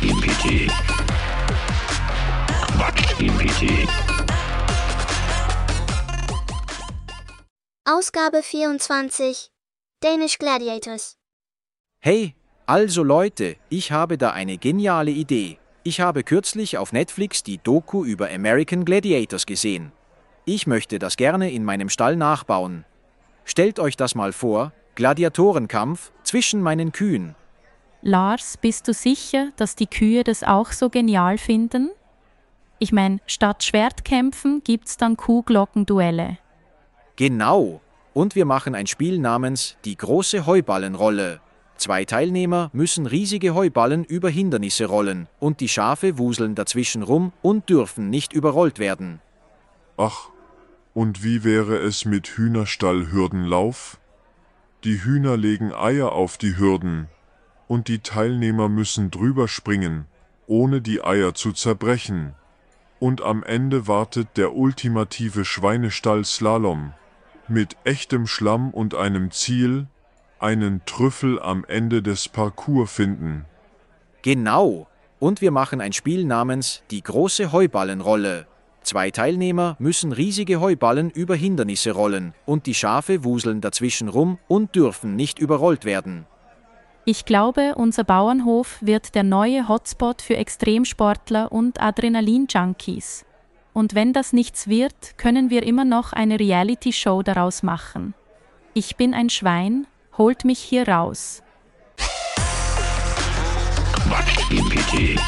Quatsch PT. Quatsch PT. Ausgabe 24 Danish Gladiators Hey, also Leute, ich habe da eine geniale Idee. Ich habe kürzlich auf Netflix die Doku über American Gladiators gesehen. Ich möchte das gerne in meinem Stall nachbauen. Stellt euch das mal vor, Gladiatorenkampf zwischen meinen Kühen. Lars, bist du sicher, dass die Kühe das auch so genial finden? Ich meine, statt Schwertkämpfen gibt's dann Kuhglockenduelle. Genau. Und wir machen ein Spiel namens Die große Heuballenrolle. Zwei Teilnehmer müssen riesige Heuballen über Hindernisse rollen und die Schafe wuseln dazwischen rum und dürfen nicht überrollt werden. Ach, und wie wäre es mit Hühnerstallhürdenlauf? Die Hühner legen Eier auf die Hürden, und die Teilnehmer müssen drüber springen, ohne die Eier zu zerbrechen. Und am Ende wartet der ultimative Schweinestall-Slalom. Mit echtem Schlamm und einem Ziel, einen Trüffel am Ende des Parcours finden. Genau. Und wir machen ein Spiel namens Die große Heuballenrolle. Zwei Teilnehmer müssen riesige Heuballen über Hindernisse rollen und die Schafe wuseln dazwischen rum und dürfen nicht überrollt werden. Ich glaube, unser Bauernhof wird der neue Hotspot für Extremsportler und Adrenalin-Junkies. Und wenn das nichts wird, können wir immer noch eine Reality-Show daraus machen. Ich bin ein Schwein, holt mich hier raus. Quatsch PT.